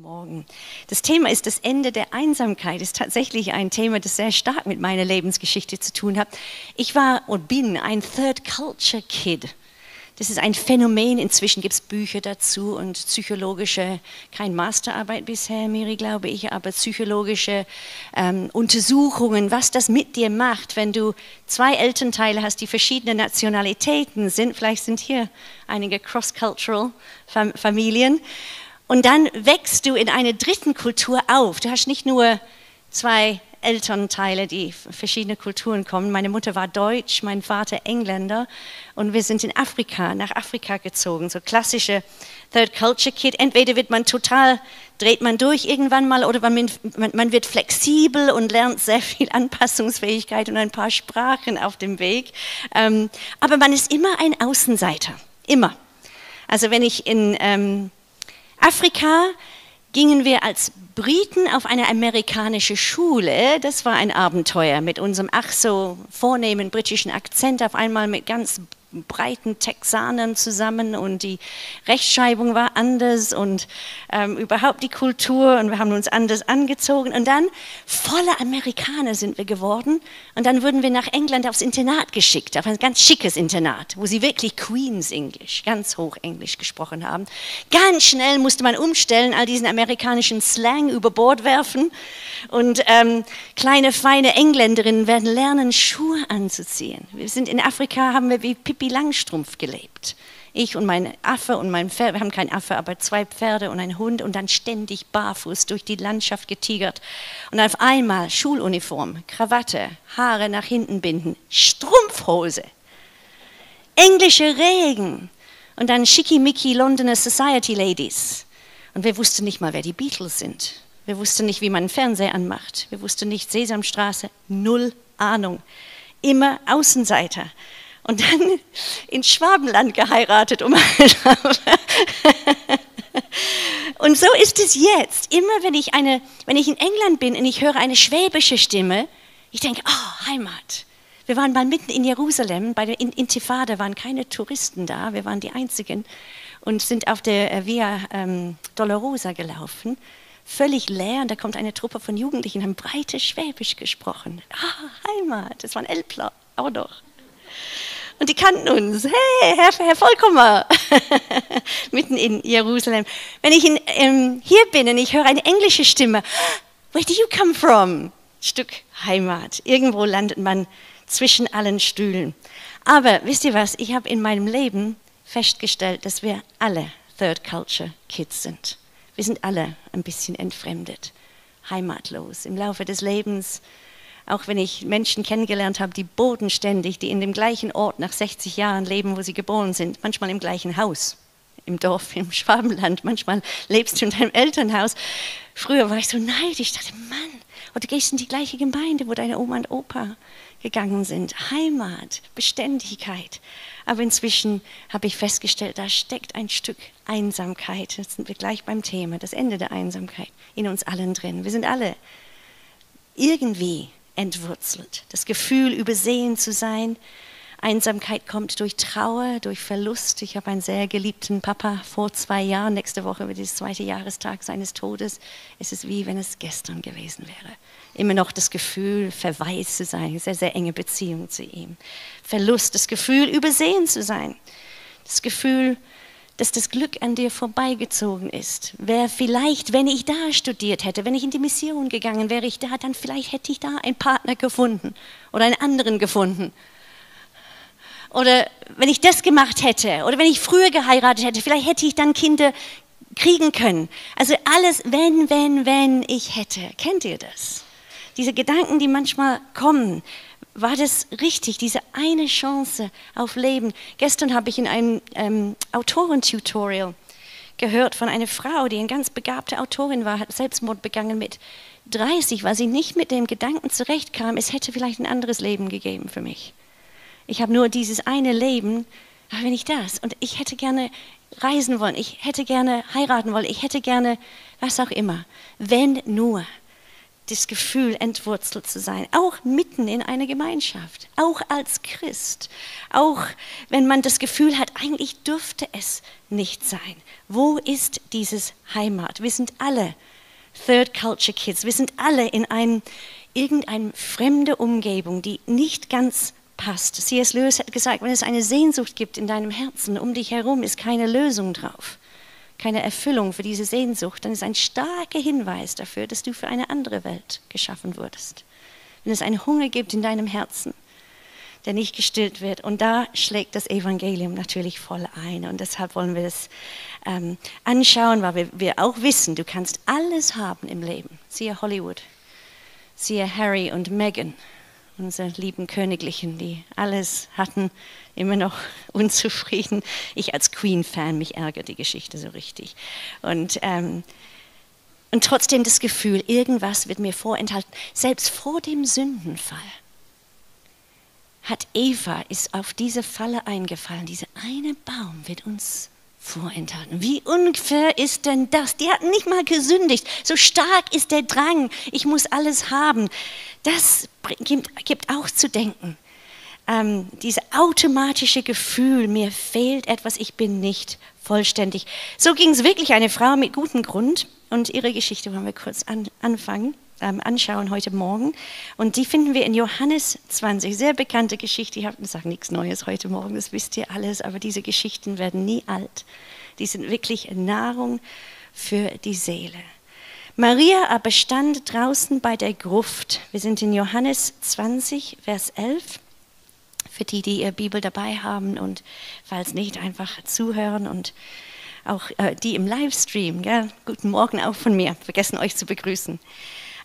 Morgen. Das Thema ist das Ende der Einsamkeit. Ist tatsächlich ein Thema, das sehr stark mit meiner Lebensgeschichte zu tun hat. Ich war und bin ein Third Culture Kid. Das ist ein Phänomen. Inzwischen gibt es Bücher dazu und psychologische, kein Masterarbeit bisher, Miri, glaube ich, aber psychologische ähm, Untersuchungen, was das mit dir macht, wenn du zwei Elternteile hast, die verschiedene Nationalitäten sind. Vielleicht sind hier einige cross-cultural Familien. Und dann wächst du in einer dritten Kultur auf. Du hast nicht nur zwei Elternteile, die verschiedene Kulturen kommen. Meine Mutter war Deutsch, mein Vater Engländer und wir sind in Afrika, nach Afrika gezogen. So klassische Third Culture Kid. Entweder wird man total, dreht man durch irgendwann mal oder man, man wird flexibel und lernt sehr viel Anpassungsfähigkeit und ein paar Sprachen auf dem Weg. Ähm, aber man ist immer ein Außenseiter, immer. Also wenn ich in ähm, Afrika gingen wir als Briten auf eine amerikanische Schule. Das war ein Abenteuer mit unserem ach so vornehmen britischen Akzent auf einmal mit ganz breiten Texanern zusammen und die Rechtschreibung war anders und ähm, überhaupt die Kultur und wir haben uns anders angezogen und dann volle Amerikaner sind wir geworden und dann wurden wir nach England aufs Internat geschickt, auf ein ganz schickes Internat, wo sie wirklich Queen's English, ganz hoch Englisch gesprochen haben. Ganz schnell musste man umstellen, all diesen amerikanischen Slang über Bord werfen und ähm, kleine feine Engländerinnen werden lernen, Schuhe anzuziehen. Wir sind in Afrika, haben wir wie Pippi Pippi Langstrumpf gelebt. Ich und mein Affe und mein Pferd, wir haben kein Affe, aber zwei Pferde und ein Hund und dann ständig barfuß durch die Landschaft getigert. Und auf einmal Schuluniform, Krawatte, Haare nach hinten binden, Strumpfhose, englische Regen und dann schickimicki Londoner Society Ladies. Und wir wussten nicht mal, wer die Beatles sind. Wir wussten nicht, wie man einen Fernseher anmacht. Wir wussten nicht Sesamstraße, null Ahnung. Immer Außenseiter und dann in Schwabenland geheiratet. Und so ist es jetzt. Immer wenn ich, eine, wenn ich in England bin und ich höre eine schwäbische Stimme, ich denke, oh, Heimat. Wir waren mal mitten in Jerusalem, bei der Intifada waren keine Touristen da, wir waren die Einzigen und sind auf der äh, Via ähm, Dolorosa gelaufen, völlig leer und da kommt eine Truppe von Jugendlichen, haben breites Schwäbisch gesprochen. Ah, Heimat, das war ein Elbler, auch noch. Und die kannten uns. Hey, Herr, Herr Vollkommer, mitten in Jerusalem. Wenn ich in, ähm, hier bin und ich höre eine englische Stimme, where do you come from? Stück Heimat. Irgendwo landet man zwischen allen Stühlen. Aber wisst ihr was? Ich habe in meinem Leben festgestellt, dass wir alle Third Culture Kids sind. Wir sind alle ein bisschen entfremdet, heimatlos. Im Laufe des Lebens auch wenn ich Menschen kennengelernt habe, die bodenständig, die in dem gleichen Ort nach 60 Jahren leben, wo sie geboren sind, manchmal im gleichen Haus, im Dorf, im Schwabenland, manchmal lebst du in deinem Elternhaus. Früher war ich so neidisch, ich dachte, Mann, oder du gehst in die gleiche Gemeinde, wo deine Oma und Opa gegangen sind. Heimat, Beständigkeit. Aber inzwischen habe ich festgestellt, da steckt ein Stück Einsamkeit. Jetzt sind wir gleich beim Thema, das Ende der Einsamkeit in uns allen drin. Wir sind alle irgendwie entwurzelt. Das Gefühl, übersehen zu sein. Einsamkeit kommt durch Trauer, durch Verlust. Ich habe einen sehr geliebten Papa vor zwei Jahren. Nächste Woche wird der zweite Jahrestag seines Todes. Es ist wie wenn es gestern gewesen wäre. Immer noch das Gefühl, verwaist zu sein, sehr, sehr enge Beziehung zu ihm. Verlust, das Gefühl, übersehen zu sein. Das Gefühl, dass das Glück an dir vorbeigezogen ist. Wäre vielleicht, wenn ich da studiert hätte, wenn ich in die Mission gegangen wäre, ich da, dann vielleicht hätte ich da einen Partner gefunden oder einen anderen gefunden. Oder wenn ich das gemacht hätte oder wenn ich früher geheiratet hätte, vielleicht hätte ich dann Kinder kriegen können. Also alles, wenn, wenn, wenn ich hätte. Kennt ihr das? Diese Gedanken, die manchmal kommen, war das richtig, diese eine Chance auf Leben. Gestern habe ich in einem ähm, Autorentutorial gehört von einer Frau, die eine ganz begabte Autorin war, hat Selbstmord begangen mit 30, weil sie nicht mit dem Gedanken zurechtkam, es hätte vielleicht ein anderes Leben gegeben für mich. Ich habe nur dieses eine Leben, aber wenn ich das und ich hätte gerne reisen wollen, ich hätte gerne heiraten wollen, ich hätte gerne was auch immer. Wenn nur das Gefühl, entwurzelt zu sein, auch mitten in einer Gemeinschaft, auch als Christ, auch wenn man das Gefühl hat, eigentlich dürfte es nicht sein. Wo ist dieses Heimat? Wir sind alle Third Culture Kids, wir sind alle in einem, irgendeine fremde Umgebung, die nicht ganz passt. C.S. Lewis hat gesagt, wenn es eine Sehnsucht gibt in deinem Herzen, um dich herum ist keine Lösung drauf keine Erfüllung für diese Sehnsucht, dann ist ein starker Hinweis dafür, dass du für eine andere Welt geschaffen wurdest. Wenn es einen Hunger gibt in deinem Herzen, der nicht gestillt wird. Und da schlägt das Evangelium natürlich voll ein. Und deshalb wollen wir das ähm, anschauen, weil wir, wir auch wissen, du kannst alles haben im Leben. Siehe Hollywood, siehe Harry und Meghan unsere lieben Königlichen, die alles hatten, immer noch unzufrieden. Ich als Queen-Fan, mich ärgert die Geschichte so richtig. Und, ähm, und trotzdem das Gefühl, irgendwas wird mir vorenthalten. Selbst vor dem Sündenfall hat Eva, ist auf diese Falle eingefallen. Dieser eine Baum wird uns vorenthalten. Wie unfair ist denn das? Die hatten nicht mal gesündigt. So stark ist der Drang. Ich muss alles haben. Das gibt auch zu denken. Ähm, dieses automatische Gefühl, mir fehlt etwas, ich bin nicht vollständig. So ging es wirklich eine Frau mit gutem Grund. Und ihre Geschichte wollen wir kurz an, anfangen anschauen heute Morgen. Und die finden wir in Johannes 20, sehr bekannte Geschichte. Ich sage nichts Neues heute Morgen, das wisst ihr alles, aber diese Geschichten werden nie alt. Die sind wirklich Nahrung für die Seele. Maria aber stand draußen bei der Gruft. Wir sind in Johannes 20, Vers 11. Für die, die ihre Bibel dabei haben und falls nicht, einfach zuhören und auch äh, die im Livestream. Gell? Guten Morgen auch von mir. Vergessen euch zu begrüßen.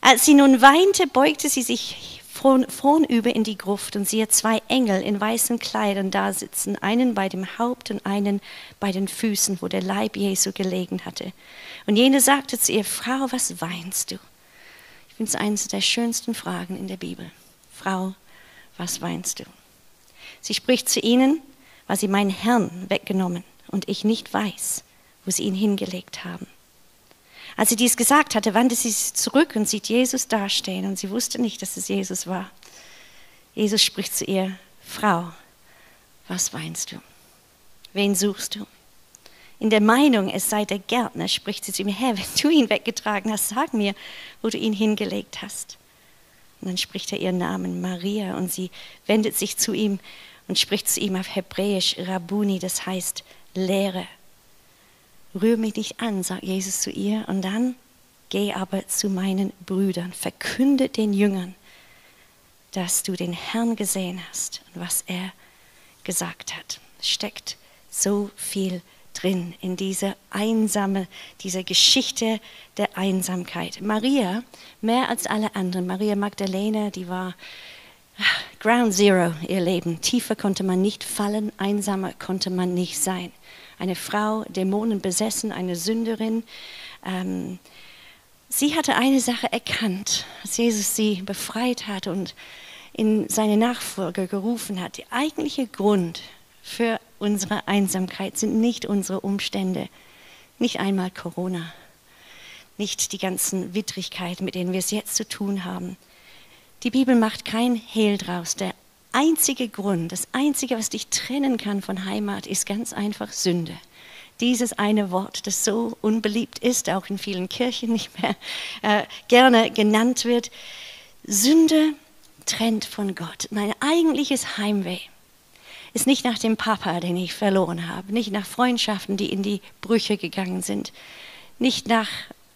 Als sie nun weinte, beugte sie sich vornüber in die Gruft und siehe zwei Engel in weißen Kleidern da sitzen, einen bei dem Haupt und einen bei den Füßen, wo der Leib Jesu gelegen hatte. Und jene sagte zu ihr, Frau, was weinst du? Ich finde es eines der schönsten Fragen in der Bibel. Frau, was weinst du? Sie spricht zu ihnen, weil sie meinen Herrn weggenommen und ich nicht weiß, wo sie ihn hingelegt haben. Als sie dies gesagt hatte, wandte sie sich zurück und sieht Jesus dastehen und sie wusste nicht, dass es Jesus war. Jesus spricht zu ihr, Frau, was weinst du? Wen suchst du? In der Meinung, es sei der Gärtner, spricht sie zu ihm, Herr, wenn du ihn weggetragen hast, sag mir, wo du ihn hingelegt hast. Und dann spricht er ihren Namen Maria und sie wendet sich zu ihm und spricht zu ihm auf Hebräisch Rabuni, das heißt Lehre rühr mich nicht an, sagt Jesus zu ihr, und dann geh aber zu meinen Brüdern, verkünde den Jüngern, dass du den Herrn gesehen hast und was er gesagt hat. Steckt so viel drin in dieser einsame, dieser Geschichte der Einsamkeit. Maria, mehr als alle anderen, Maria Magdalena, die war ah, Ground Zero ihr Leben. Tiefer konnte man nicht fallen, einsamer konnte man nicht sein eine Frau, Dämonen besessen, eine Sünderin. Ähm, sie hatte eine Sache erkannt, als Jesus sie befreit hat und in seine Nachfolger gerufen hat. Der eigentliche Grund für unsere Einsamkeit sind nicht unsere Umstände, nicht einmal Corona, nicht die ganzen Widrigkeiten, mit denen wir es jetzt zu tun haben. Die Bibel macht kein Hehl draus. Der einzige Grund, das einzige, was dich trennen kann von Heimat, ist ganz einfach Sünde. Dieses eine Wort, das so unbeliebt ist, auch in vielen Kirchen nicht mehr äh, gerne genannt wird. Sünde trennt von Gott. Mein eigentliches Heimweh ist nicht nach dem Papa, den ich verloren habe, nicht nach Freundschaften, die in die Brüche gegangen sind, nicht nach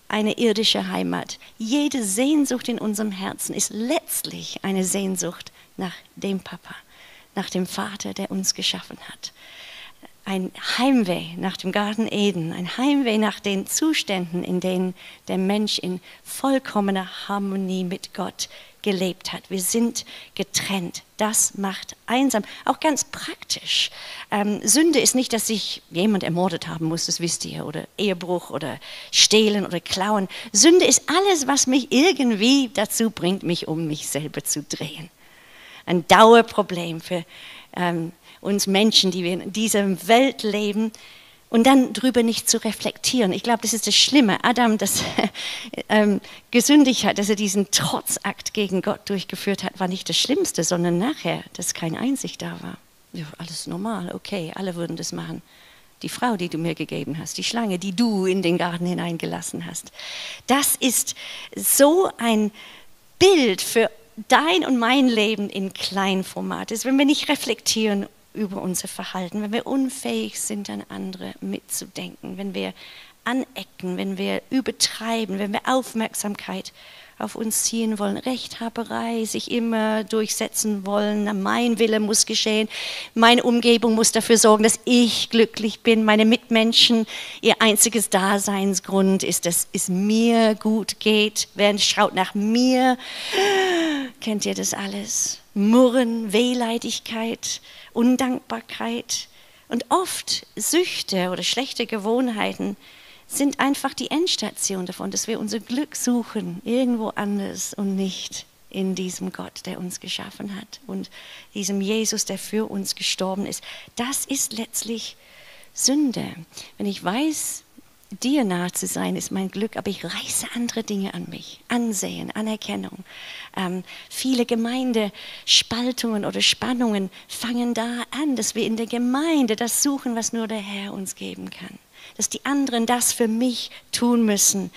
einer irdischen Heimat. Jede Sehnsucht in unserem Herzen ist letztlich eine Sehnsucht nach dem Papa, nach dem Vater, der uns geschaffen hat. Ein Heimweh nach dem Garten Eden, ein Heimweh nach den Zuständen, in denen der Mensch in vollkommener Harmonie mit Gott gelebt hat. Wir sind getrennt. Das macht einsam. Auch ganz praktisch. Ähm, Sünde ist nicht, dass ich jemand ermordet haben muss, das wisst ihr, oder Ehebruch oder Stehlen oder Klauen. Sünde ist alles, was mich irgendwie dazu bringt, mich um mich selber zu drehen ein Dauerproblem für ähm, uns Menschen, die wir in dieser Welt leben. und dann drüber nicht zu reflektieren. Ich glaube, das ist das Schlimme. Adam, das ähm, gesündigt hat, dass er diesen Trotzakt gegen Gott durchgeführt hat, war nicht das Schlimmste, sondern nachher, dass kein Einsicht da war. Ja, alles normal, okay, alle würden das machen. Die Frau, die du mir gegeben hast, die Schlange, die du in den Garten hineingelassen hast. Das ist so ein Bild für dein und mein Leben in Kleinformat. Ist, wenn wir nicht reflektieren über unser Verhalten, wenn wir unfähig sind, an andere mitzudenken, wenn wir anecken, wenn wir übertreiben, wenn wir Aufmerksamkeit auf uns ziehen wollen, Rechthaberei, sich immer durchsetzen wollen, mein Wille muss geschehen, meine Umgebung muss dafür sorgen, dass ich glücklich bin, meine Mitmenschen, ihr einziges Daseinsgrund ist, dass es mir gut geht, wer schaut nach mir, kennt ihr das alles? Murren, Wehleidigkeit, Undankbarkeit. Und oft Süchte oder schlechte Gewohnheiten sind einfach die Endstation davon, dass wir unser Glück suchen irgendwo anders und nicht in diesem Gott, der uns geschaffen hat und diesem Jesus, der für uns gestorben ist. Das ist letztlich Sünde. Wenn ich weiß, dir nahe zu sein, ist mein Glück, aber ich reiße andere Dinge an mich. Ansehen, Anerkennung. Ähm, viele Gemeindespaltungen oder Spannungen fangen da an, dass wir in der Gemeinde das suchen, was nur der Herr uns geben kann. Dass die anderen das für mich tun müssen.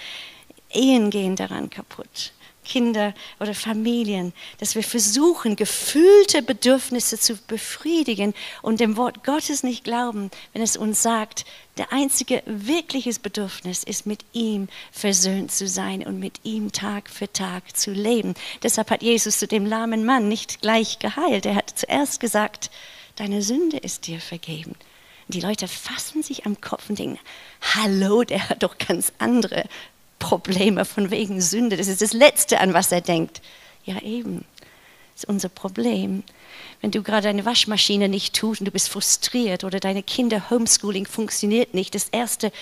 Ehen gehen daran kaputt. Kinder oder Familien, dass wir versuchen, gefühlte Bedürfnisse zu befriedigen und dem Wort Gottes nicht glauben, wenn es uns sagt, der einzige wirkliches Bedürfnis ist, mit ihm versöhnt zu sein und mit ihm Tag für Tag zu leben. Deshalb hat Jesus zu dem lahmen Mann nicht gleich geheilt. Er hat zuerst gesagt, deine Sünde ist dir vergeben. Die Leute fassen sich am Kopf und denken, hallo, der hat doch ganz andere Probleme von wegen Sünde. Das ist das Letzte, an was er denkt. Ja, eben. Das ist unser Problem. Wenn du gerade deine Waschmaschine nicht tust und du bist frustriert oder deine Kinder Homeschooling funktioniert nicht, das Erste,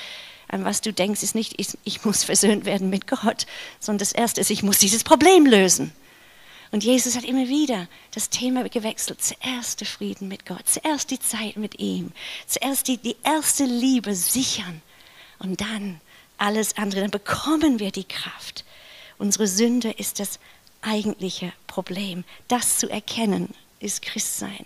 an was du denkst, ist nicht, ich, ich muss versöhnt werden mit Gott, sondern das Erste ist, ich muss dieses Problem lösen. Und Jesus hat immer wieder das Thema gewechselt. Zuerst der Frieden mit Gott, zuerst die Zeit mit ihm, zuerst die, die erste Liebe sichern und dann alles andere, dann bekommen wir die Kraft. Unsere Sünde ist das eigentliche Problem. Das zu erkennen ist Christsein.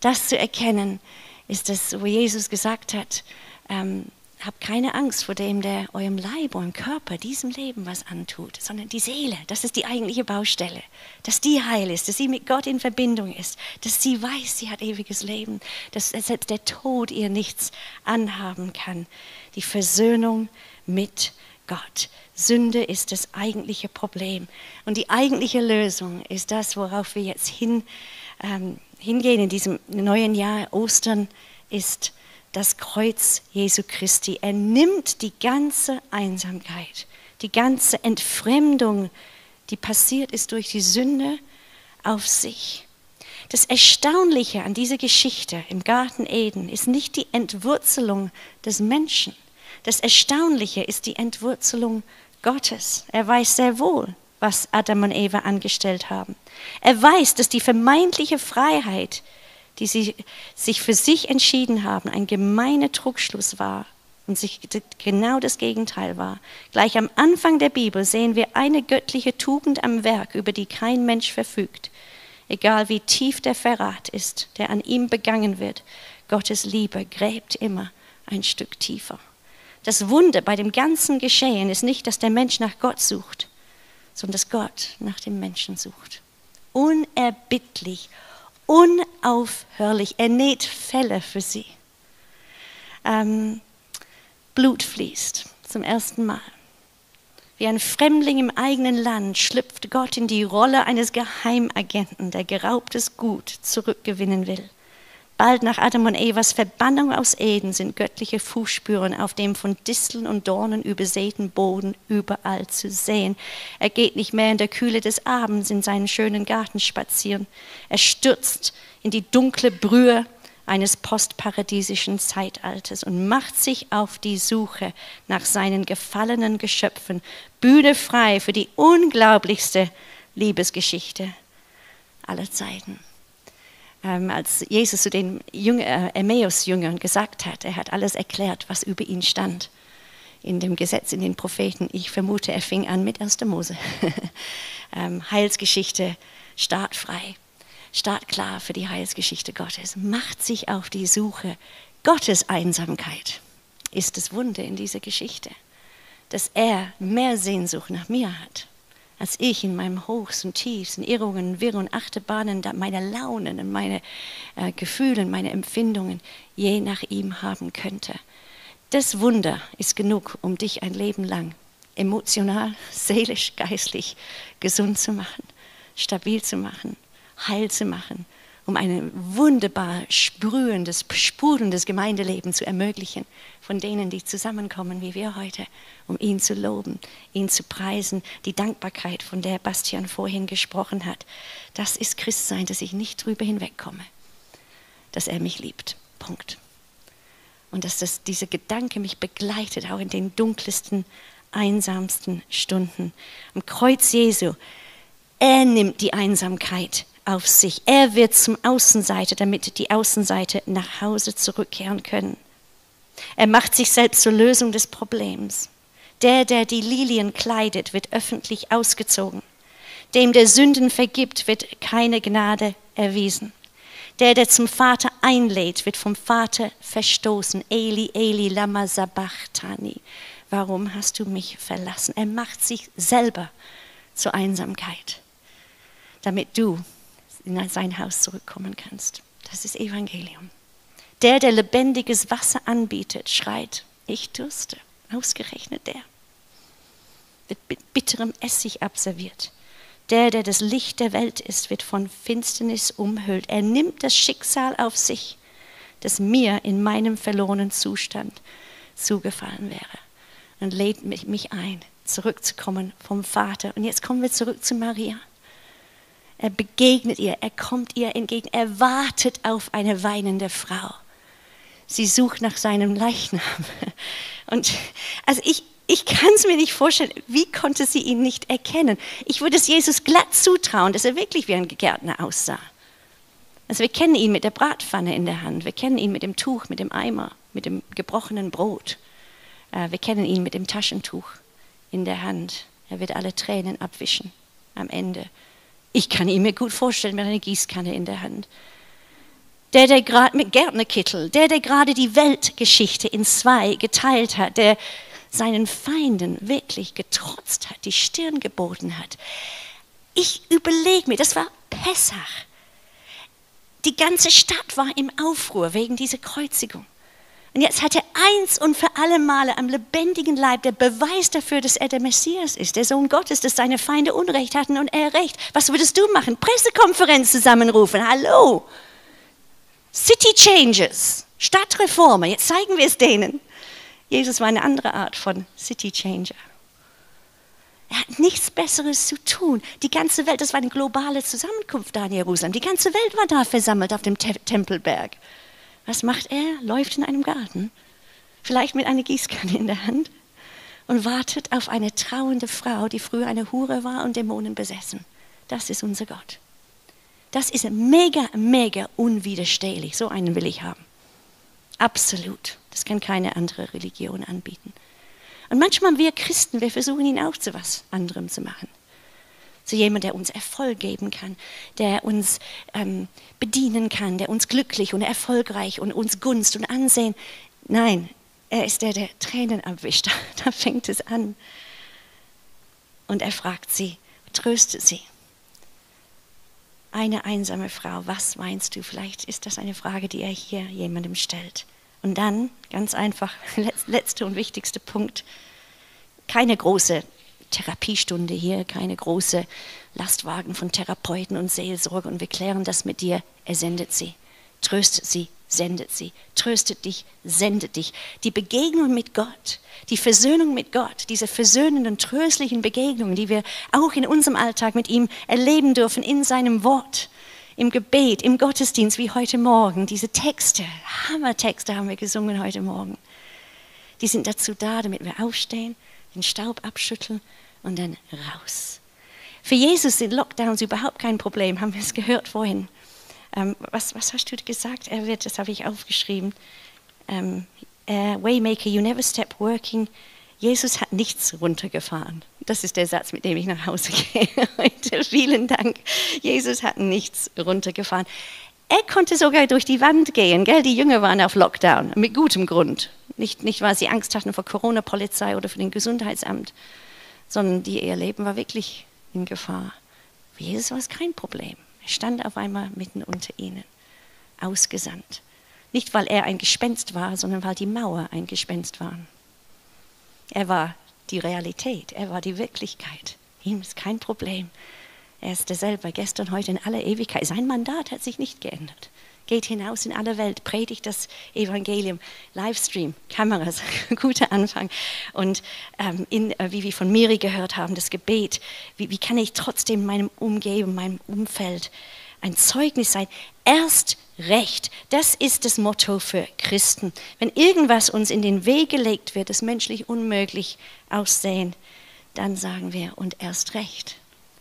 Das zu erkennen ist das, wo Jesus gesagt hat, ähm, habt keine Angst vor dem, der eurem Leib, eurem Körper, diesem Leben was antut, sondern die Seele, das ist die eigentliche Baustelle. Dass die heil ist, dass sie mit Gott in Verbindung ist, dass sie weiß, sie hat ewiges Leben, dass selbst der Tod ihr nichts anhaben kann. Die Versöhnung mit Gott. Sünde ist das eigentliche Problem. Und die eigentliche Lösung ist das, worauf wir jetzt hin, ähm, hingehen in diesem neuen Jahr. Ostern ist das Kreuz Jesu Christi. Er nimmt die ganze Einsamkeit, die ganze Entfremdung, die passiert ist durch die Sünde, auf sich. Das Erstaunliche an dieser Geschichte im Garten Eden ist nicht die Entwurzelung des Menschen, das Erstaunliche ist die Entwurzelung Gottes. Er weiß sehr wohl, was Adam und Eva angestellt haben. Er weiß, dass die vermeintliche Freiheit, die sie sich für sich entschieden haben, ein gemeiner Trugschluss war und sich genau das Gegenteil war. Gleich am Anfang der Bibel sehen wir eine göttliche Tugend am Werk, über die kein Mensch verfügt. Egal wie tief der Verrat ist, der an ihm begangen wird, Gottes Liebe gräbt immer ein Stück tiefer. Das Wunder bei dem ganzen Geschehen ist nicht, dass der Mensch nach Gott sucht, sondern dass Gott nach dem Menschen sucht. Unerbittlich, unaufhörlich. Er näht Fälle für sie. Ähm, Blut fließt zum ersten Mal. Wie ein Fremdling im eigenen Land schlüpft Gott in die Rolle eines Geheimagenten, der geraubtes Gut zurückgewinnen will. Bald nach Adam und Evas Verbannung aus Eden sind göttliche Fußspuren auf dem von Disteln und Dornen übersäten Boden überall zu sehen. Er geht nicht mehr in der Kühle des Abends in seinen schönen Garten spazieren. Er stürzt in die dunkle Brühe eines postparadiesischen Zeitalters und macht sich auf die Suche nach seinen gefallenen Geschöpfen, Bühne frei für die unglaublichste Liebesgeschichte aller Zeiten. Ähm, als Jesus zu den äh, Emmaus-Jüngern gesagt hat, er hat alles erklärt, was über ihn stand in dem Gesetz, in den Propheten. Ich vermute, er fing an mit 1. Mose. ähm, Heilsgeschichte, startfrei, startklar für die Heilsgeschichte Gottes. Macht sich auf die Suche. Gottes Einsamkeit ist das Wunder in dieser Geschichte, dass er mehr Sehnsucht nach mir hat als ich in meinem Hochs und Tiefs, in Irrungen, Wirren und Achterbahnen meine Launen und meine äh, Gefühle, meine Empfindungen je nach ihm haben könnte. Das Wunder ist genug, um dich ein Leben lang emotional, seelisch, geistlich gesund zu machen, stabil zu machen, heil zu machen, um ein wunderbar sprühendes, sprudelndes Gemeindeleben zu ermöglichen, von denen, die zusammenkommen wie wir heute, um ihn zu loben, ihn zu preisen, die Dankbarkeit, von der Bastian vorhin gesprochen hat. Das ist Christsein, dass ich nicht drüber hinwegkomme, dass er mich liebt. Punkt. Und dass das, dieser Gedanke mich begleitet, auch in den dunkelsten, einsamsten Stunden. Am Kreuz Jesu, er nimmt die Einsamkeit auf sich. Er wird zum Außenseiter, damit die Außenseite nach Hause zurückkehren können. Er macht sich selbst zur Lösung des Problems. Der, der die Lilien kleidet, wird öffentlich ausgezogen. Dem, der Sünden vergibt, wird keine Gnade erwiesen. Der, der zum Vater einlädt, wird vom Vater verstoßen. Eli, Eli, lama sabachthani. Warum hast du mich verlassen? Er macht sich selber zur Einsamkeit, damit du in sein Haus zurückkommen kannst. Das ist Evangelium. Der, der lebendiges Wasser anbietet, schreit, ich durste. Ausgerechnet der. Wird mit bitterem Essig abserviert. Der, der das Licht der Welt ist, wird von Finsternis umhüllt. Er nimmt das Schicksal auf sich, das mir in meinem verlorenen Zustand zugefallen wäre. Und lädt mich ein, zurückzukommen vom Vater. Und jetzt kommen wir zurück zu Maria. Er begegnet ihr, er kommt ihr entgegen, er wartet auf eine weinende Frau sie sucht nach seinem Leichnam. Und also ich, ich kann es mir nicht vorstellen, wie konnte sie ihn nicht erkennen? Ich würde es Jesus glatt zutrauen, dass er wirklich wie ein Gärtner aussah. Also wir kennen ihn mit der Bratpfanne in der Hand, wir kennen ihn mit dem Tuch, mit dem Eimer, mit dem gebrochenen Brot. Äh, wir kennen ihn mit dem Taschentuch in der Hand. Er wird alle Tränen abwischen am Ende. Ich kann ihn mir gut vorstellen mit einer Gießkanne in der Hand der, der gerade mit Gärtnerkittel, der, der gerade die Weltgeschichte in zwei geteilt hat, der seinen Feinden wirklich getrotzt hat, die Stirn geboten hat. Ich überlege mir, das war Pessach. Die ganze Stadt war im Aufruhr wegen dieser Kreuzigung. Und jetzt hat er eins und für alle Male am lebendigen Leib der Beweis dafür, dass er der Messias ist, der Sohn Gottes, dass seine Feinde Unrecht hatten und er Recht. Was würdest du machen? Pressekonferenz zusammenrufen. Hallo? City Changes, Stadtreformer, jetzt zeigen wir es denen. Jesus war eine andere Art von City Changer. Er hat nichts Besseres zu tun. Die ganze Welt, das war eine globale Zusammenkunft da in Jerusalem. Die ganze Welt war da versammelt auf dem Te Tempelberg. Was macht er? Läuft in einem Garten, vielleicht mit einer Gießkanne in der Hand und wartet auf eine trauernde Frau, die früher eine Hure war und Dämonen besessen. Das ist unser Gott. Das ist mega, mega unwiderstehlich. So einen will ich haben. Absolut. Das kann keine andere Religion anbieten. Und manchmal wir Christen, wir versuchen ihn auch zu was anderem zu machen. Zu jemandem, der uns Erfolg geben kann, der uns ähm, bedienen kann, der uns glücklich und erfolgreich und uns Gunst und Ansehen. Nein, er ist der, der Tränen abwischt. Da fängt es an. Und er fragt sie, tröstet sie eine einsame Frau, was meinst du? Vielleicht ist das eine Frage, die er hier jemandem stellt. Und dann, ganz einfach, letzter und wichtigster Punkt, keine große Therapiestunde hier, keine große Lastwagen von Therapeuten und Seelsorge und wir klären das mit dir. Er sendet sie, tröstet sie, sendet sie, tröstet dich, sendet dich. Die Begegnung mit Gott, die Versöhnung mit Gott, diese versöhnenden, tröstlichen Begegnungen, die wir auch in unserem Alltag mit ihm erleben dürfen, in seinem Wort, im Gebet, im Gottesdienst wie heute Morgen. Diese Texte, Hammertexte haben wir gesungen heute Morgen. Die sind dazu da, damit wir aufstehen, den Staub abschütteln und dann raus. Für Jesus sind Lockdowns überhaupt kein Problem, haben wir es gehört vorhin. Ähm, was, was hast du gesagt? Er wird, das habe ich aufgeschrieben. Ähm, uh, Waymaker, you never step working. Jesus hat nichts runtergefahren. Das ist der Satz, mit dem ich nach Hause gehe heute. Vielen Dank. Jesus hat nichts runtergefahren. Er konnte sogar durch die Wand gehen. Gell? Die Jünger waren auf Lockdown, mit gutem Grund. Nicht, nicht, weil sie Angst hatten vor Corona-Polizei oder für den Gesundheitsamt, sondern die, ihr Leben war wirklich in Gefahr. Für Jesus war es kein Problem. Er stand auf einmal mitten unter ihnen, ausgesandt. Nicht, weil er ein Gespenst war, sondern weil die Mauer ein Gespenst war. Er war die Realität, er war die Wirklichkeit. Ihm ist kein Problem. Er ist derselbe, gestern, heute, in aller Ewigkeit. Sein Mandat hat sich nicht geändert. Geht hinaus in alle Welt, predigt das Evangelium, Livestream, Kameras, guter Anfang. Und ähm, in, äh, wie wir von Miri gehört haben, das Gebet, wie, wie kann ich trotzdem meinem Umgeben, meinem Umfeld ein Zeugnis sein? Erst recht. Das ist das Motto für Christen. Wenn irgendwas uns in den Weg gelegt wird, das menschlich unmöglich aussehen, dann sagen wir, und erst recht.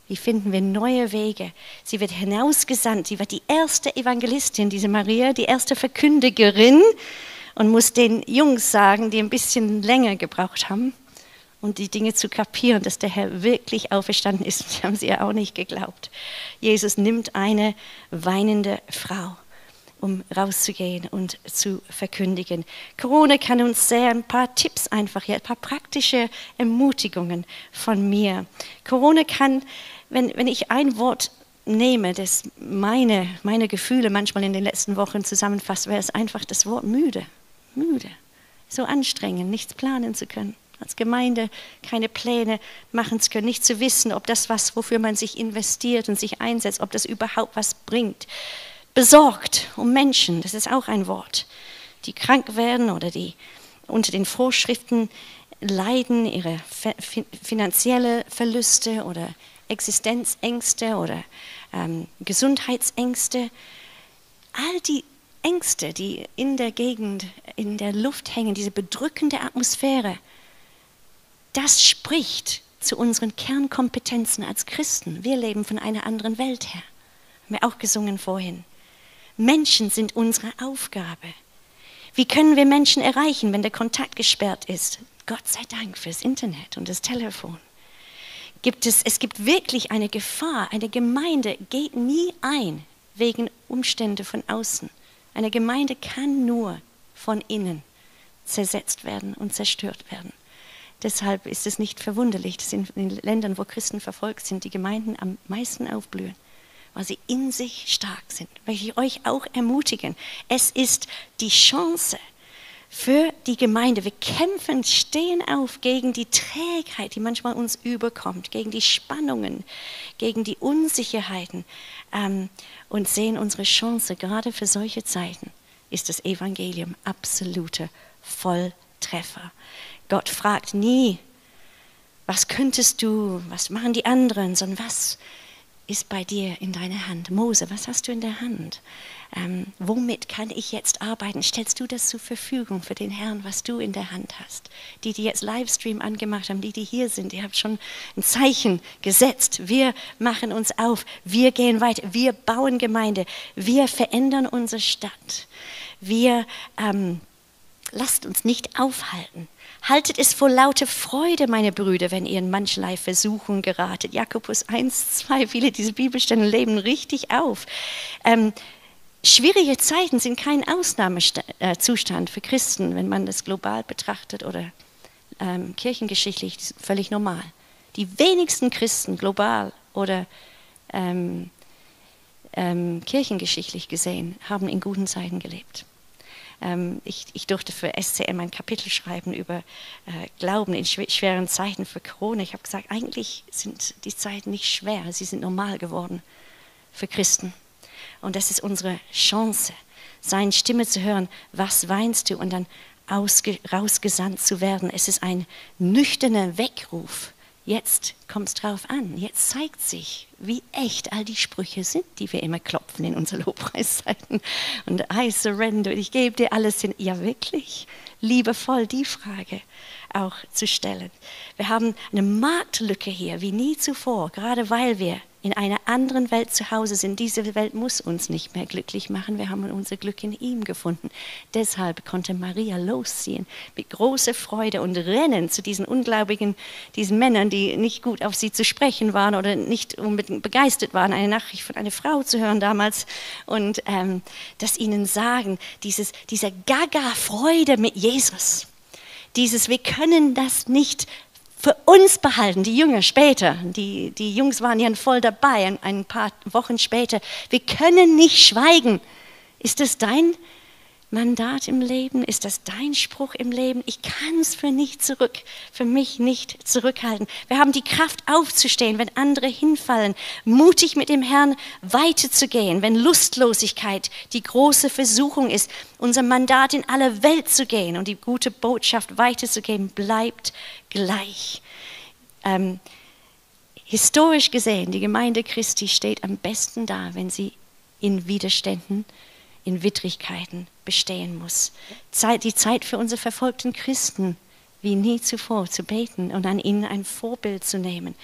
Wie finden wir neue Wege? Sie wird hinausgesandt. Sie wird die erste Evangelistin, diese Maria, die erste Verkündigerin und muss den Jungs sagen, die ein bisschen länger gebraucht haben und die Dinge zu kapieren, dass der Herr wirklich auferstanden ist. Die haben sie ja auch nicht geglaubt. Jesus nimmt eine weinende Frau um rauszugehen und zu verkündigen. Corona kann uns sehr ein paar Tipps einfach, ein paar praktische Ermutigungen von mir. Corona kann, wenn, wenn ich ein Wort nehme, das meine, meine Gefühle manchmal in den letzten Wochen zusammenfasst, wäre es einfach das Wort müde. Müde. So anstrengend, nichts planen zu können. Als Gemeinde keine Pläne machen zu können, nicht zu wissen, ob das was, wofür man sich investiert und sich einsetzt, ob das überhaupt was bringt besorgt um Menschen, das ist auch ein Wort, die krank werden oder die unter den Vorschriften leiden, ihre finanzielle Verluste oder Existenzängste oder ähm, Gesundheitsängste. All die Ängste, die in der Gegend, in der Luft hängen, diese bedrückende Atmosphäre, das spricht zu unseren Kernkompetenzen als Christen. Wir leben von einer anderen Welt her. Haben wir auch gesungen vorhin. Menschen sind unsere Aufgabe. Wie können wir Menschen erreichen, wenn der Kontakt gesperrt ist? Gott sei Dank fürs Internet und das Telefon. Gibt es, es gibt wirklich eine Gefahr. Eine Gemeinde geht nie ein wegen Umstände von außen. Eine Gemeinde kann nur von innen zersetzt werden und zerstört werden. Deshalb ist es nicht verwunderlich, dass in den Ländern, wo Christen verfolgt sind, die Gemeinden am meisten aufblühen weil sie in sich stark sind. Möchte ich euch auch ermutigen. Es ist die Chance für die Gemeinde. Wir kämpfen, stehen auf gegen die Trägheit, die manchmal uns überkommt, gegen die Spannungen, gegen die Unsicherheiten ähm, und sehen unsere Chance. Gerade für solche Zeiten ist das Evangelium absolute Volltreffer. Gott fragt nie, was könntest du, was machen die anderen, sondern was ist bei dir in deiner Hand? Mose, was hast du in der Hand? Ähm, womit kann ich jetzt arbeiten? Stellst du das zur Verfügung für den Herrn, was du in der Hand hast? Die, die jetzt Livestream angemacht haben, die, die hier sind, ihr habt schon ein Zeichen gesetzt. Wir machen uns auf, wir gehen weiter, wir bauen Gemeinde, wir verändern unsere Stadt. Wir ähm, lasst uns nicht aufhalten Haltet es vor lauter Freude, meine Brüder, wenn ihr in mancherlei Versuchung geratet. Jakobus 1, 2, viele dieser Bibelstellen leben richtig auf. Ähm, schwierige Zeiten sind kein Ausnahmezustand für Christen, wenn man das global betrachtet oder ähm, kirchengeschichtlich völlig normal. Die wenigsten Christen global oder ähm, ähm, kirchengeschichtlich gesehen haben in guten Zeiten gelebt. Ähm, ich, ich, durfte für SCM ein Kapitel schreiben über äh, Glauben in schweren Zeiten für Corona. Ich habe gesagt, eigentlich sind die Zeiten nicht schwer, sie sind normal geworden für Christen. Und das ist unsere Chance, seine Stimme zu hören, was weinst du und dann ausge, rausgesandt zu werden. Es ist ein nüchterner Weckruf Jetzt kommt es drauf an. Jetzt zeigt sich, wie echt all die Sprüche sind, die wir immer klopfen in unseren Lobpreiszeiten. Und I surrender, ich gebe dir alles hin. Ja, wirklich? Liebevoll die Frage. Auch zu stellen. Wir haben eine Marktlücke hier wie nie zuvor, gerade weil wir in einer anderen Welt zu Hause sind. Diese Welt muss uns nicht mehr glücklich machen. Wir haben unser Glück in ihm gefunden. Deshalb konnte Maria losziehen mit großer Freude und rennen zu diesen ungläubigen, diesen Männern, die nicht gut auf sie zu sprechen waren oder nicht unbedingt begeistert waren, eine Nachricht von einer Frau zu hören damals und ähm, das ihnen sagen, dieses, dieser Gaga-Freude mit Jesus. Dieses, wir können das nicht für uns behalten, die Jünger später, die, die Jungs waren ja voll dabei, ein, paar Wochen später. Wir können nicht schweigen. Ist das dein Mandat im Leben? Ist das dein Spruch im Leben? Ich kann es für nicht zurück, für mich nicht zurückhalten. Wir haben die Kraft aufzustehen, wenn andere hinfallen, mutig mit dem Herrn weiterzugehen, wenn Lustlosigkeit die große Versuchung ist, unser Mandat in alle Welt zu gehen und die gute Botschaft weiterzugeben, bleibt gleich. Ähm, historisch gesehen, die Gemeinde Christi steht am besten da, wenn sie in Widerständen in Widrigkeiten bestehen muss. Zeit, die Zeit für unsere verfolgten Christen wie nie zuvor zu beten und an ihnen ein Vorbild zu nehmen.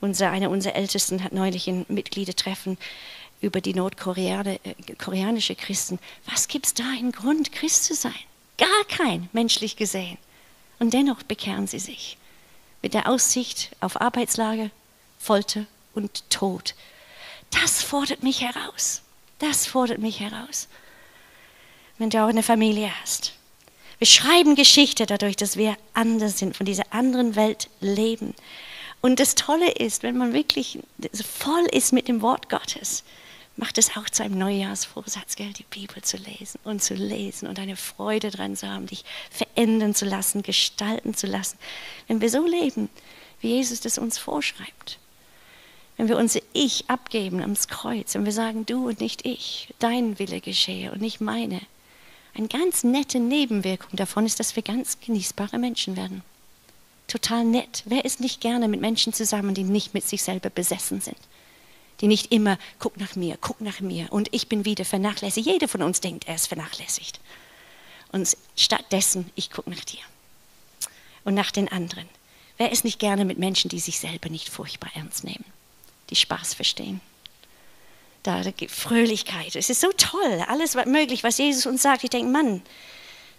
Unser, einer unserer Ältesten hat neulich ein Mitgliedertreffen über die nordkoreanische äh, Christen. Was gibt es da einen Grund, Christ zu sein? Gar kein, menschlich gesehen. Und dennoch bekehren sie sich. Mit der Aussicht auf Arbeitslager, Folter und Tod. Das fordert mich heraus. Das fordert mich heraus. Wenn du auch eine Familie hast. Wir schreiben Geschichte dadurch, dass wir anders sind, von dieser anderen Welt leben. Und das Tolle ist, wenn man wirklich voll ist mit dem Wort Gottes, macht es auch zu einem Neujahrsvorsatz, gell, die Bibel zu lesen und zu lesen und eine Freude dran zu haben, dich verändern zu lassen, gestalten zu lassen. Wenn wir so leben, wie Jesus das uns vorschreibt, wenn wir unser Ich abgeben ans Kreuz, wenn wir sagen, du und nicht ich, dein Wille geschehe und nicht meine. Eine ganz nette Nebenwirkung davon ist, dass wir ganz genießbare Menschen werden. Total nett. Wer ist nicht gerne mit Menschen zusammen, die nicht mit sich selber besessen sind? Die nicht immer, guck nach mir, guck nach mir und ich bin wieder vernachlässigt. Jeder von uns denkt, er ist vernachlässigt. Und stattdessen, ich gucke nach dir und nach den anderen. Wer ist nicht gerne mit Menschen, die sich selber nicht furchtbar ernst nehmen? Die Spaß verstehen. Da, gibt Fröhlichkeit. Es ist so toll, alles möglich, was Jesus uns sagt. Ich denke, Mann,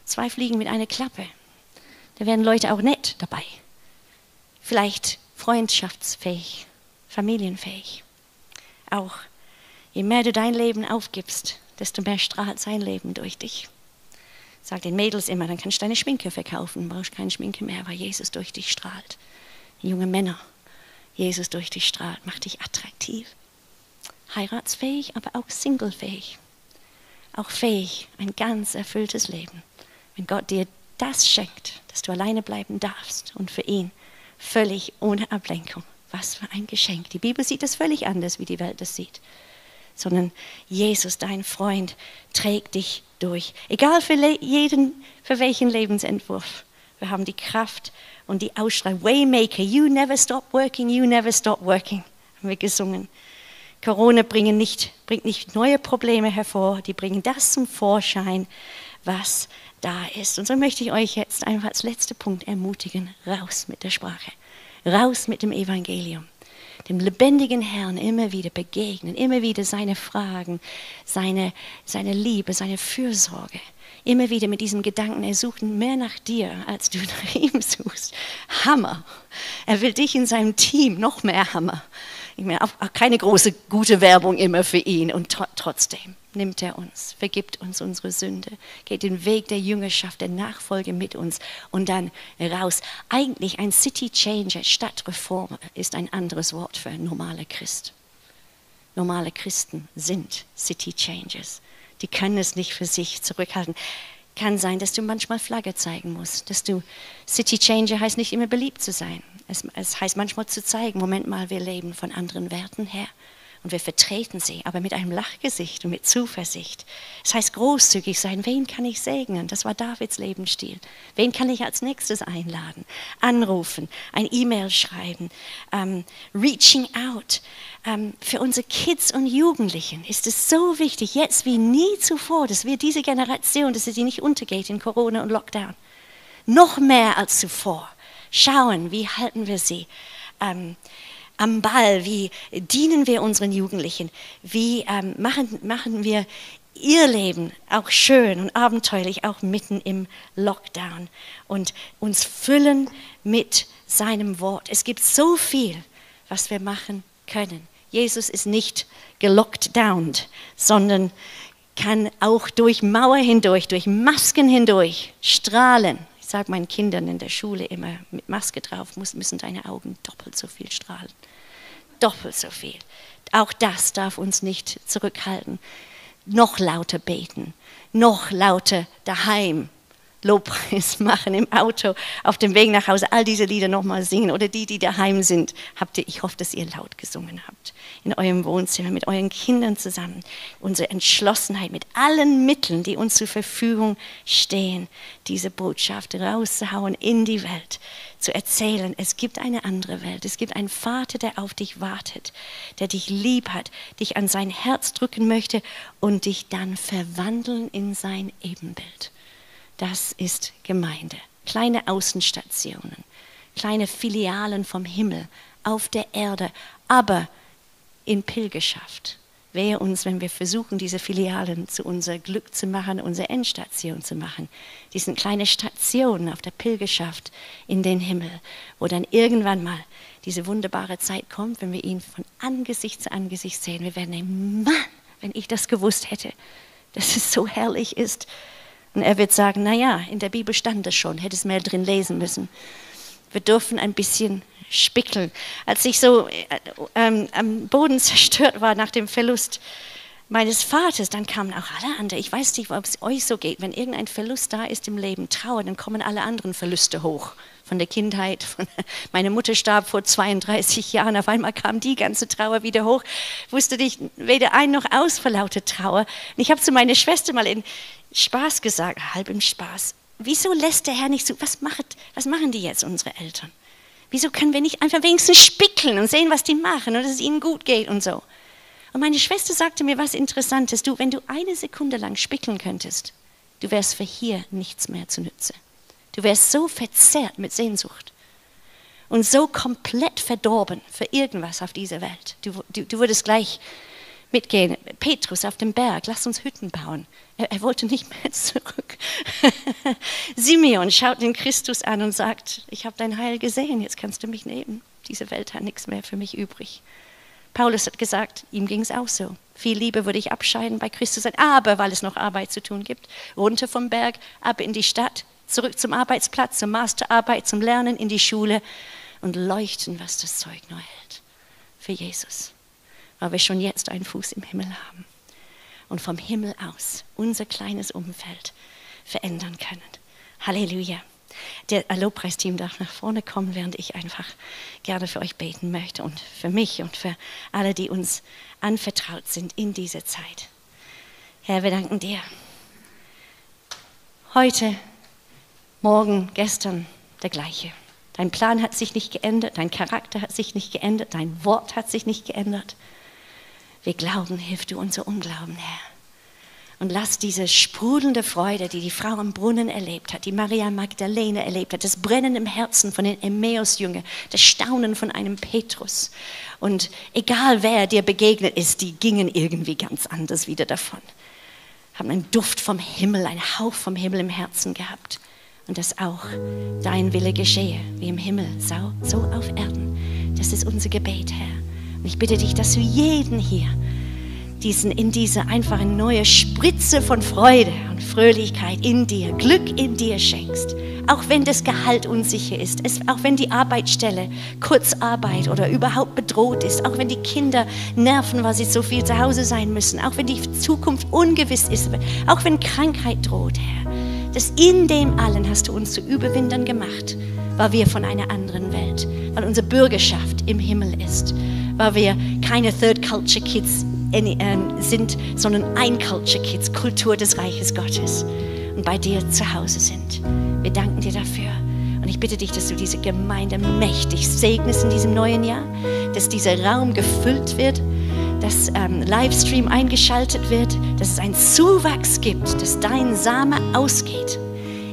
zwei Fliegen mit einer Klappe. Da werden Leute auch nett dabei. Vielleicht freundschaftsfähig, familienfähig. Auch je mehr du dein Leben aufgibst, desto mehr strahlt sein Leben durch dich. Sag den Mädels immer, dann kannst du deine Schminke verkaufen, brauchst keine Schminke mehr, weil Jesus durch dich strahlt. Junge Männer, Jesus durch dich strahlt, macht dich attraktiv. Heiratsfähig, aber auch singlefähig. Auch fähig, ein ganz erfülltes Leben. Wenn Gott dir das schenkt, dass du alleine bleiben darfst und für ihn völlig ohne Ablenkung. Was für ein Geschenk. Die Bibel sieht es völlig anders, wie die Welt es sieht. Sondern Jesus, dein Freund, trägt dich durch. Egal für jeden, für welchen Lebensentwurf. Wir haben die Kraft und die Ausstrahlung. Waymaker, you never stop working, you never stop working, haben wir gesungen. Corona bringen nicht, bringt nicht neue Probleme hervor, die bringen das zum Vorschein, was da ist. Und so möchte ich euch jetzt einfach als letzter Punkt ermutigen, raus mit der Sprache, raus mit dem Evangelium dem lebendigen Herrn immer wieder begegnen, immer wieder seine Fragen, seine, seine Liebe, seine Fürsorge immer wieder mit diesem Gedanken, er sucht mehr nach dir, als du nach ihm suchst. Hammer. Er will dich in seinem Team, noch mehr Hammer. Ich meine, auch, keine große gute Werbung immer für ihn und trotzdem nimmt er uns, vergibt uns unsere Sünde, geht den Weg der Jüngerschaft, der Nachfolge mit uns und dann raus. Eigentlich ein City Changer, Stadtreformer ist ein anderes Wort für normale Christ. Normale Christen sind City Changers die können es nicht für sich zurückhalten. Kann sein, dass du manchmal Flagge zeigen musst, dass du City Changer heißt nicht immer beliebt zu sein. Es, es heißt manchmal zu zeigen, Moment mal, wir leben von anderen Werten her und wir vertreten sie, aber mit einem Lachgesicht und mit Zuversicht. Es heißt großzügig sein. Wen kann ich segnen? Das war Davids Lebensstil. Wen kann ich als nächstes einladen? Anrufen, ein E-Mail schreiben, ähm, reaching out. Ähm, für unsere Kids und Jugendlichen ist es so wichtig, jetzt wie nie zuvor, dass wir diese Generation, dass sie nicht untergeht in Corona und Lockdown noch mehr als zuvor. Schauen, wie halten wir sie ähm, am Ball, wie dienen wir unseren Jugendlichen, wie ähm, machen, machen wir ihr Leben auch schön und abenteuerlich, auch mitten im Lockdown und uns füllen mit seinem Wort. Es gibt so viel, was wir machen können. Jesus ist nicht gelockdownt, sondern kann auch durch Mauer hindurch, durch Masken hindurch strahlen. Sage meinen Kindern in der Schule immer, mit Maske drauf müssen deine Augen doppelt so viel strahlen. Doppelt so viel. Auch das darf uns nicht zurückhalten noch lauter beten, noch lauter daheim Lobpreis machen im Auto, auf dem Weg nach Hause, all diese Lieder nochmal singen oder die, die daheim sind, habt ihr, ich hoffe, dass ihr laut gesungen habt, in eurem Wohnzimmer, mit euren Kindern zusammen. Unsere Entschlossenheit mit allen Mitteln, die uns zur Verfügung stehen, diese Botschaft rauszuhauen in die Welt, zu erzählen, es gibt eine andere Welt, es gibt einen Vater, der auf dich wartet, der dich lieb hat, dich an sein Herz drücken möchte und dich dann verwandeln in sein Ebenbild. Das ist Gemeinde. Kleine Außenstationen, kleine Filialen vom Himmel auf der Erde, aber in Pilgerschaft. Wehe uns, wenn wir versuchen, diese Filialen zu unser Glück zu machen, unsere Endstation zu machen. Die sind kleine Stationen auf der Pilgerschaft in den Himmel, wo dann irgendwann mal diese wunderbare Zeit kommt, wenn wir ihn von Angesicht zu Angesicht sehen. Wir werden denken, Mann, wenn ich das gewusst hätte, dass es so herrlich ist, und er wird sagen, naja, in der Bibel stand es schon, hätte es mehr drin lesen müssen. Wir dürfen ein bisschen spickeln. Als ich so äh, ähm, am Boden zerstört war nach dem Verlust meines Vaters, dann kamen auch alle anderen. Ich weiß nicht, ob es euch so geht. Wenn irgendein Verlust da ist im Leben, Trauer, dann kommen alle anderen Verluste hoch. Von der Kindheit, meine Mutter starb vor 32 Jahren, auf einmal kam die ganze Trauer wieder hoch. Wusste ich weder ein noch aus vor lauter Trauer. Und ich habe zu meiner Schwester mal in, Spaß gesagt, halb im Spaß. Wieso lässt der Herr nicht so? Was, macht, was machen die jetzt, unsere Eltern? Wieso können wir nicht einfach wenigstens spickeln und sehen, was die machen und dass es ihnen gut geht und so? Und meine Schwester sagte mir was Interessantes. Du, wenn du eine Sekunde lang spickeln könntest, du wärst für hier nichts mehr zu Nütze. Du wärst so verzerrt mit Sehnsucht und so komplett verdorben für irgendwas auf dieser Welt. Du, du, du würdest gleich mitgehen. Petrus auf dem Berg, lass uns Hütten bauen. Er, er wollte nicht mehr zurück. Simeon schaut den Christus an und sagt, ich habe dein Heil gesehen, jetzt kannst du mich nehmen. Diese Welt hat nichts mehr für mich übrig. Paulus hat gesagt, ihm ging es auch so. Viel Liebe würde ich abscheiden bei Christus sein, aber weil es noch Arbeit zu tun gibt, runter vom Berg, ab in die Stadt, zurück zum Arbeitsplatz, zur Masterarbeit, zum Lernen in die Schule und leuchten, was das Zeug nur hält. Für Jesus weil wir schon jetzt einen Fuß im Himmel haben und vom Himmel aus unser kleines Umfeld verändern können. Halleluja. Der Lobpreisteam darf nach vorne kommen, während ich einfach gerne für euch beten möchte und für mich und für alle, die uns anvertraut sind in dieser Zeit. Herr, wir danken dir. Heute, morgen, gestern der gleiche. Dein Plan hat sich nicht geändert, dein Charakter hat sich nicht geändert, dein Wort hat sich nicht geändert. Wir glauben, hilf du unser Unglauben, Herr. Und lass diese sprudelnde Freude, die die Frau am Brunnen erlebt hat, die Maria Magdalene erlebt hat, das Brennen im Herzen von den Emmaus-Jüngern, das Staunen von einem Petrus. Und egal wer dir begegnet ist, die gingen irgendwie ganz anders wieder davon. Haben einen Duft vom Himmel, einen Hauch vom Himmel im Herzen gehabt. Und dass auch dein Wille geschehe, wie im Himmel, so auf Erden. Das ist unser Gebet, Herr. Und ich bitte dich, dass du jeden hier diesen, in diese einfache neue Spritze von Freude und Fröhlichkeit in dir, Glück in dir schenkst. Auch wenn das Gehalt unsicher ist, es, auch wenn die Arbeitsstelle Kurzarbeit oder überhaupt bedroht ist, auch wenn die Kinder nerven, weil sie so viel zu Hause sein müssen, auch wenn die Zukunft ungewiss ist, auch wenn Krankheit droht, Herr. Dass in dem allen hast du uns zu Überwindern gemacht, weil wir von einer anderen Welt, weil unsere Bürgerschaft im Himmel ist weil wir keine Third Culture Kids ähm, sind, sondern ein Culture Kids, Kultur des Reiches Gottes und bei dir zu Hause sind. Wir danken dir dafür. Und ich bitte dich, dass du diese Gemeinde mächtig segnest in diesem neuen Jahr, dass dieser Raum gefüllt wird, dass ähm, Livestream eingeschaltet wird, dass es einen Zuwachs gibt, dass dein Same ausgeht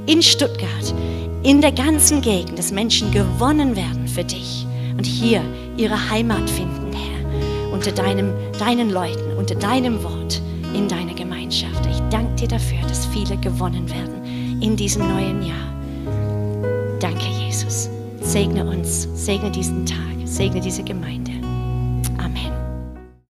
in Stuttgart, in der ganzen Gegend, dass Menschen gewonnen werden für dich und hier ihre Heimat finden, Herr, unter deinem, deinen Leuten, unter deinem Wort, in deiner Gemeinschaft. Ich danke dir dafür, dass viele gewonnen werden in diesem neuen Jahr. Danke, Jesus. Segne uns, segne diesen Tag, segne diese Gemeinde.